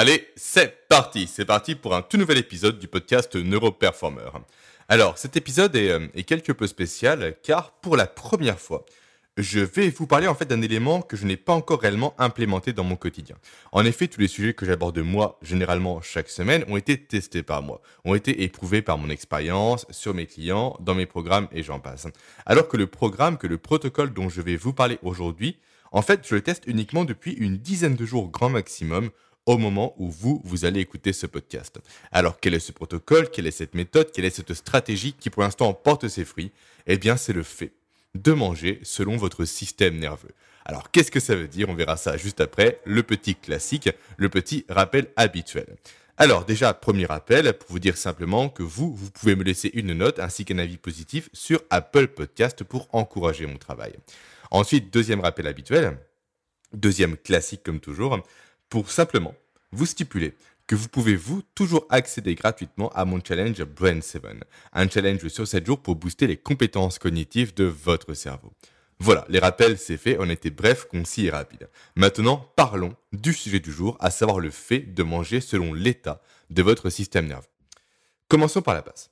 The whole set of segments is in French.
Allez, c'est parti C'est parti pour un tout nouvel épisode du podcast Neuroperformer. Alors, cet épisode est, euh, est, quelque peu spécial car pour la première fois, je vais vous parler en fait d'un élément que je n'ai pas encore réellement implémenté dans mon quotidien. En effet, tous les sujets que j'aborde moi, généralement chaque semaine, ont été testés par moi, ont été éprouvés par mon expérience, sur mes clients, dans mes programmes et j'en passe. Alors que le programme, que le protocole dont je vais vous parler aujourd'hui, en fait, je le teste uniquement depuis une dizaine de jours grand maximum au moment où vous, allez écouter ce podcast. Alors, quel est ce protocole? Quelle est cette méthode? Quelle est cette stratégie qui pour l'instant porte ses fruits? Eh bien, c'est le fait de manger selon votre système nerveux. Alors, qu'est-ce que ça veut dire? On verra ça juste après. Le petit classique, le petit rappel habituel. Alors, déjà, premier rappel, pour vous dire simplement que vous, vous pouvez me laisser une note ainsi qu'un avis positif sur Apple Podcast pour encourager mon travail. Ensuite, deuxième rappel habituel, deuxième classique comme toujours, pour simplement vous stipuler que vous pouvez vous toujours accéder gratuitement à mon challenge Brain 7, un challenge sur 7 jours pour booster les compétences cognitives de votre cerveau. Voilà, les rappels, c'est fait, on était bref, concis et rapide. Maintenant, parlons du sujet du jour, à savoir le fait de manger selon l'état de votre système nerveux. Commençons par la base.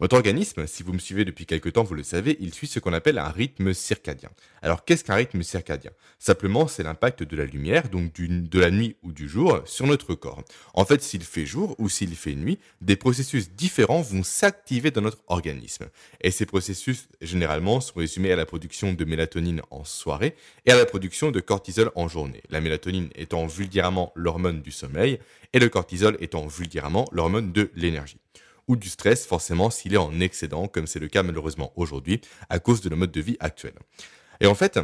Votre organisme, si vous me suivez depuis quelque temps, vous le savez, il suit ce qu'on appelle un rythme circadien. Alors qu'est-ce qu'un rythme circadien? Simplement, c'est l'impact de la lumière, donc de la nuit ou du jour, sur notre corps. En fait, s'il fait jour ou s'il fait nuit, des processus différents vont s'activer dans notre organisme. Et ces processus, généralement, sont résumés à la production de mélatonine en soirée et à la production de cortisol en journée. La mélatonine étant vulgairement l'hormone du sommeil et le cortisol étant vulgairement l'hormone de l'énergie ou du stress, forcément s'il est en excédent, comme c'est le cas malheureusement aujourd'hui, à cause de nos mode de vie actuel. Et en fait,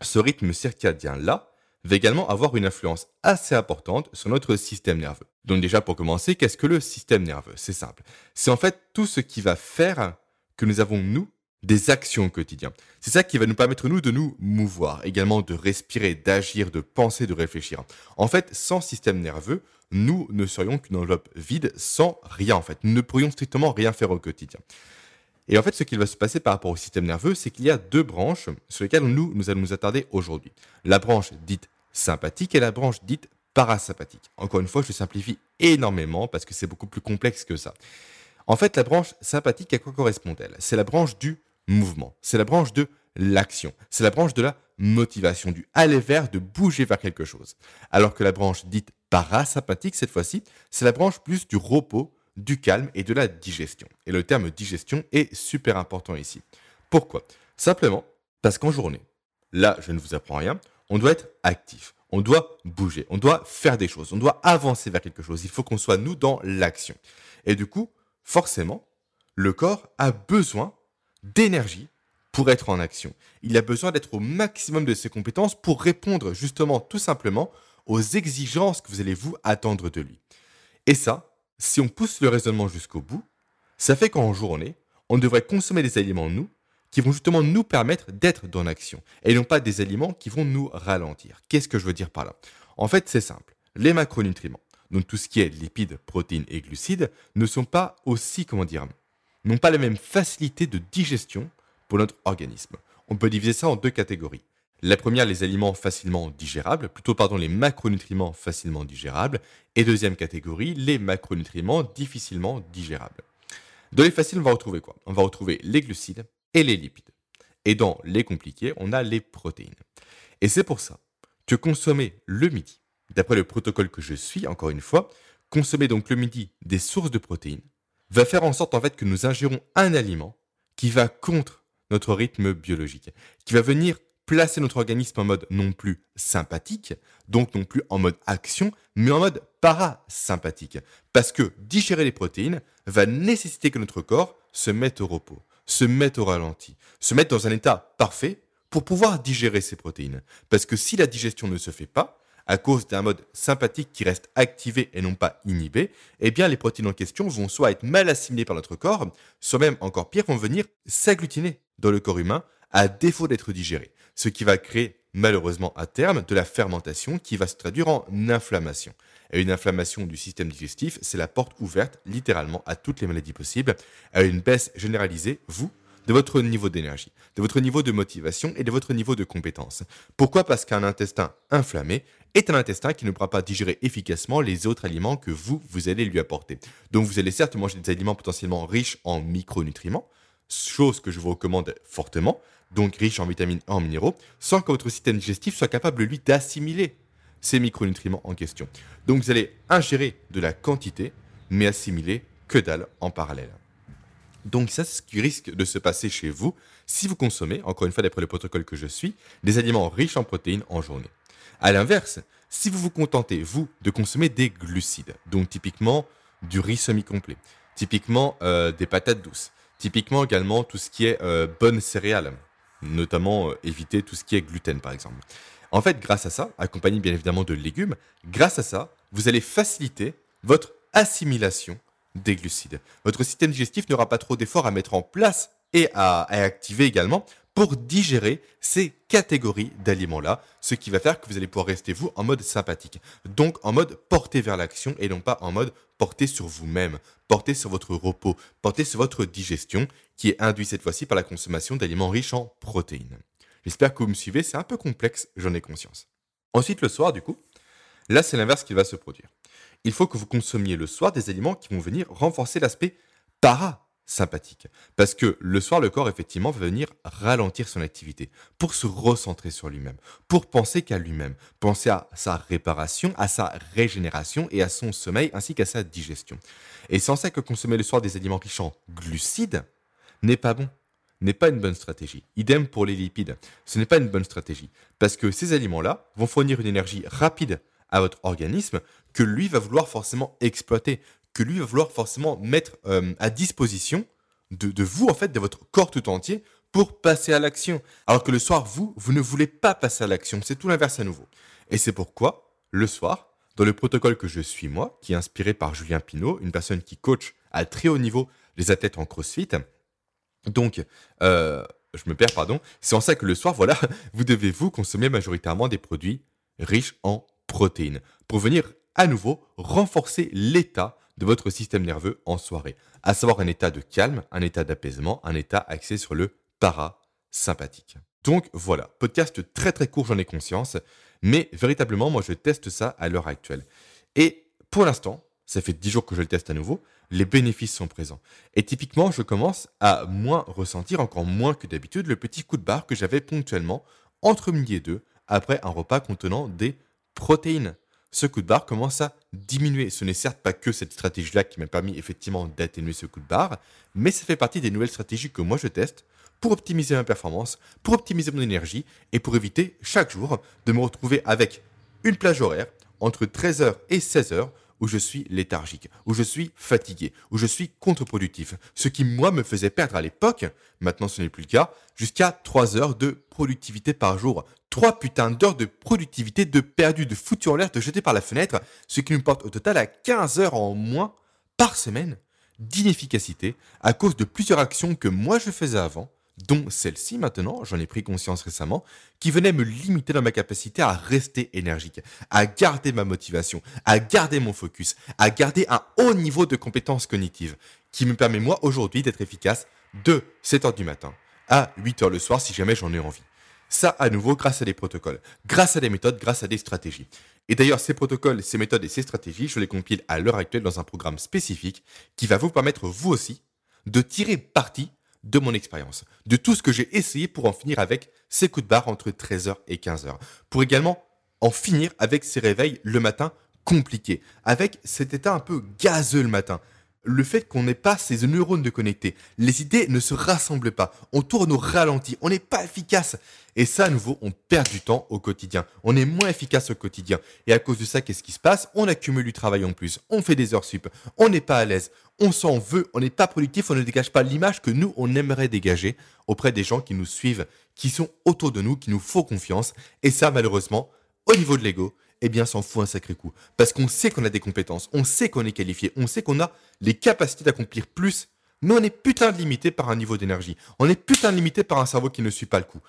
ce rythme circadien-là va également avoir une influence assez importante sur notre système nerveux. Donc déjà pour commencer, qu'est-ce que le système nerveux? C'est simple. C'est en fait tout ce qui va faire que nous avons, nous, des actions au quotidien. C'est ça qui va nous permettre, nous, de nous mouvoir, également de respirer, d'agir, de penser, de réfléchir. En fait, sans système nerveux, nous ne serions qu'une enveloppe vide sans rien, en fait. Nous ne pourrions strictement rien faire au quotidien. Et en fait, ce qui va se passer par rapport au système nerveux, c'est qu'il y a deux branches sur lesquelles nous, nous allons nous attarder aujourd'hui. La branche dite sympathique et la branche dite parasympathique. Encore une fois, je simplifie énormément parce que c'est beaucoup plus complexe que ça. En fait, la branche sympathique, à quoi correspond-elle? C'est la branche du mouvement. C'est la branche de l'action. C'est la branche de la motivation, du aller vers, de bouger vers quelque chose. Alors que la branche dite parasympathique, cette fois-ci, c'est la branche plus du repos, du calme et de la digestion. Et le terme digestion est super important ici. Pourquoi? Simplement parce qu'en journée, là, je ne vous apprends rien, on doit être actif, on doit bouger, on doit faire des choses, on doit avancer vers quelque chose. Il faut qu'on soit, nous, dans l'action. Et du coup, forcément, le corps a besoin d'énergie pour être en action. Il a besoin d'être au maximum de ses compétences pour répondre justement tout simplement aux exigences que vous allez vous attendre de lui. Et ça, si on pousse le raisonnement jusqu'au bout, ça fait qu'en journée, on devrait consommer des aliments, nous, qui vont justement nous permettre d'être dans l'action, et non pas des aliments qui vont nous ralentir. Qu'est-ce que je veux dire par là? En fait, c'est simple. Les macronutriments, donc tout ce qui est lipides, protéines et glucides, ne sont pas aussi, comment dire, n'ont pas la même facilité de digestion pour notre organisme. On peut diviser ça en deux catégories. La première, les aliments facilement digérables, plutôt pardon, les macronutriments facilement digérables, et deuxième catégorie, les macronutriments difficilement digérables. Dans les faciles, on va retrouver quoi? On va retrouver les glucides et les lipides. Et dans les compliqués, on a les protéines. Et c'est pour ça que consommer le midi, d'après le protocole que je suis, encore une fois, consommer donc le midi des sources de protéines, va faire en sorte en fait que nous ingérons un aliment qui va contre notre rythme biologique, qui va venir placer notre organisme en mode non plus sympathique, donc non plus en mode action, mais en mode parasympathique. Parce que digérer les protéines va nécessiter que notre corps se mette au repos, se mette au ralenti, se mette dans un état parfait pour pouvoir digérer ces protéines. Parce que si la digestion ne se fait pas, à cause d'un mode sympathique qui reste activé et non pas inhibé, eh bien les protéines en question vont soit être mal assimilées par notre corps, soit même encore pire, vont venir s'agglutiner dans le corps humain à défaut d'être digérées, ce qui va créer malheureusement à terme de la fermentation qui va se traduire en inflammation. Et une inflammation du système digestif, c'est la porte ouverte littéralement à toutes les maladies possibles, à une baisse généralisée, vous, de votre niveau d'énergie, de votre niveau de motivation et de votre niveau de compétence. Pourquoi? Parce qu'un intestin inflammé est un intestin qui ne pourra pas digérer efficacement les autres aliments que vous, vous allez lui apporter. Donc vous allez certes manger des aliments potentiellement riches en micronutriments, chose que je vous recommande fortement, donc riches en vitamines et en minéraux, sans que votre système digestif soit capable, lui, d'assimiler ces micronutriments en question. Donc vous allez ingérer de la quantité, mais assimiler que dalle en parallèle. Donc ça, c'est ce qui risque de se passer chez vous si vous consommez, encore une fois d'après le protocole que je suis, des aliments riches en protéines en journée. A l'inverse, si vous vous contentez, vous, de consommer des glucides, donc typiquement du riz semi-complet, typiquement euh, des patates douces, typiquement également tout ce qui est euh, bonnes céréales, notamment euh, éviter tout ce qui est gluten par exemple. En fait, grâce à ça, accompagné bien évidemment de légumes, grâce à ça, vous allez faciliter votre assimilation des glucides. Votre système digestif n'aura pas trop d'efforts à mettre en place et à, activer également pour digérer ces catégories d'aliments-là, ce qui va faire que vous allez pouvoir rester vous en mode sympathique. Donc en mode porté vers l'action et non pas en mode porté sur vous-même, porté sur votre repos, porté sur votre digestion, qui est induit cette fois-ci par la consommation d'aliments riches en protéines. J'espère que vous me suivez, c'est un peu complexe, j'en ai conscience. Ensuite, le soir, du coup, là c'est l'inverse qui va se produire il faut que vous consommiez le soir des aliments qui vont venir renforcer l'aspect parasympathique. Parce que le soir, le corps, effectivement, va venir ralentir son activité pour se recentrer sur lui-même, pour penser qu'à lui-même, penser à sa réparation, à sa régénération et à son sommeil ainsi qu'à sa digestion. Et c'est en ça que consommer le soir des aliments riches en glucides n'est pas bon n'est pas une bonne stratégie. Idem pour les lipides. Ce n'est pas une bonne stratégie. Parce que ces aliments-là vont fournir une énergie rapide à votre organisme que lui va vouloir forcément exploiter, que lui va vouloir forcément mettre euh, à disposition de, vous, en fait, de votre corps tout entier pour passer à l'action. Alors que le soir, vous, vous ne voulez pas passer à l'action. C'est tout l'inverse à nouveau. Et c'est pourquoi, le soir, dans le protocole que je suis moi, qui est inspiré par Julien Pinault, une personne qui coach à très haut niveau les athlètes en crossfit, donc, euh, je me perds, pardon, c'est en ça que le soir, voilà, vous devez vous consommer majoritairement des produits riches en protéines pour venir à nouveau renforcer l'état de votre système nerveux en soirée, à savoir un état de calme, un état d'apaisement, un état axé sur le parasympathique. Donc voilà, podcast très très court, j'en ai conscience, mais véritablement, moi je teste ça à l'heure actuelle. Et pour l'instant, ça fait 10 jours que je le teste à nouveau, les bénéfices sont présents. Et typiquement, je commence à moins ressentir, encore moins que d'habitude, le petit coup de barre que j'avais ponctuellement entre midi et deux, après un repas contenant des protéines. Ce coup de barre commence à diminuer. Ce n'est certes pas que cette stratégie-là qui m'a permis effectivement d'atténuer ce coup de barre, mais ça fait partie des nouvelles stratégies que moi je teste pour optimiser ma performance, pour optimiser mon énergie et pour éviter chaque jour de me retrouver avec une plage horaire entre 13h et 16h où je suis léthargique, où je suis fatigué, où je suis contre-productif. Ce qui, moi, me faisait perdre à l'époque, maintenant ce n'est plus le cas, jusqu'à 3 heures de productivité par jour. 3 putains d'heures de productivité de perdu, de foutu en l'air, de jeté par la fenêtre, ce qui nous porte au total à 15 heures en moins par semaine d'inefficacité à cause de plusieurs actions que moi je faisais avant dont celle-ci maintenant, j'en ai pris conscience récemment, qui venait me limiter dans ma capacité à rester énergique, à garder ma motivation, à garder mon focus, à garder un haut niveau de compétences cognitives, qui me permet moi aujourd'hui d'être efficace de 7h du matin à 8h le soir si jamais j'en ai envie. Ça, à nouveau, grâce à des protocoles, grâce à des méthodes, grâce à des stratégies. Et d'ailleurs, ces protocoles, ces méthodes et ces stratégies, je les compile à l'heure actuelle dans un programme spécifique qui va vous permettre, vous aussi, de tirer parti de mon expérience, de tout ce que j'ai essayé pour en finir avec ces coups de barre entre 13h et 15h, pour également en finir avec ces réveils le matin compliqués, avec cet état un peu gazeux le matin, le fait qu'on n'ait pas ces neurones de connecter. Les idées ne se rassemblent pas. On tourne au ralenti. On n'est pas efficace. Et ça, à nouveau, on perd du temps au quotidien. On est moins efficace au quotidien. Et à cause de ça, qu'est-ce qui se passe? On accumule du travail en plus. On fait des heures sup. On n'est pas à l'aise. On s'en veut. On n'est pas productif. On ne dégage pas l'image que nous, on aimerait dégager auprès des gens qui nous suivent, qui sont autour de nous, qui nous font confiance. Et ça, malheureusement, au niveau de l'ego, eh bien, s'en fout un sacré coup. Parce qu'on sait qu'on a des compétences, on sait qu'on est qualifié, on sait qu'on a les capacités d'accomplir plus, mais on est putain limité par un niveau d'énergie. On est putain limité par un cerveau qui ne suit pas le coup.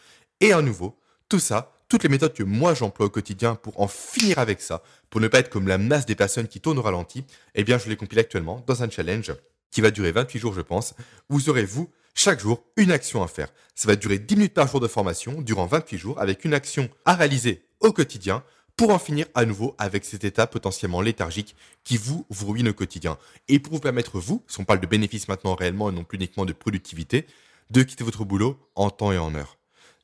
Et à nouveau, tout ça, toutes les méthodes que moi j'emploie au quotidien pour en finir avec ça, pour ne pas être comme la masse des personnes qui tournent au ralenti, eh bien, je les compile actuellement dans un challenge qui va durer 28 jours, je pense. Vous aurez, vous, Chaque jour, une action à faire. Ça va durer 10 minutes par jour de formation durant 28 jours avec une action à réaliser au quotidien pour en finir à nouveau avec cet état potentiellement léthargique qui vous, ruine au quotidien. Et pour vous permettre, vous, si on parle de bénéfices maintenant réellement et non plus uniquement de productivité, de quitter votre boulot en temps et en heure.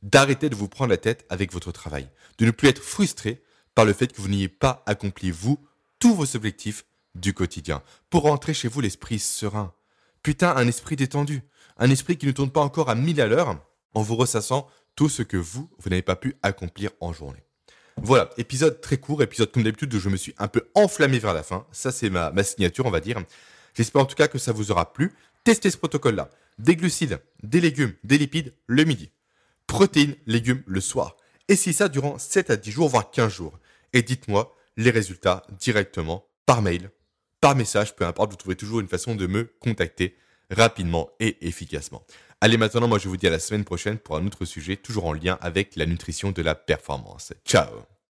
D'arrêter de vous prendre la tête avec votre travail. De ne plus être frustré par le fait que vous n'ayez pas accompli, vous, tous vos objectifs du quotidien. Pour rentrer chez vous l'esprit serein. Putain, un esprit détendu. Un esprit qui ne tourne pas encore à mille à l'heure en vous ressassant tout ce que vous, vous n'avez pas pu accomplir en journée. Voilà, épisode très court, épisode comme d'habitude où je me suis un peu enflammé vers la fin. Ça, c'est ma, signature, on va dire. J'espère en tout cas que ça vous aura plu. Testez ce protocole-là. Des glucides, des légumes, des lipides le midi. Protéines, légumes le soir. Et si ça durant 7 à 10 jours, voire 15 jours. Et dites-moi les résultats directement par mail, par message, peu importe, vous trouverez toujours une façon de me contacter rapidement et efficacement. Allez maintenant, moi je vous dis à la semaine prochaine pour un autre sujet, toujours en lien avec la nutrition de la performance. Ciao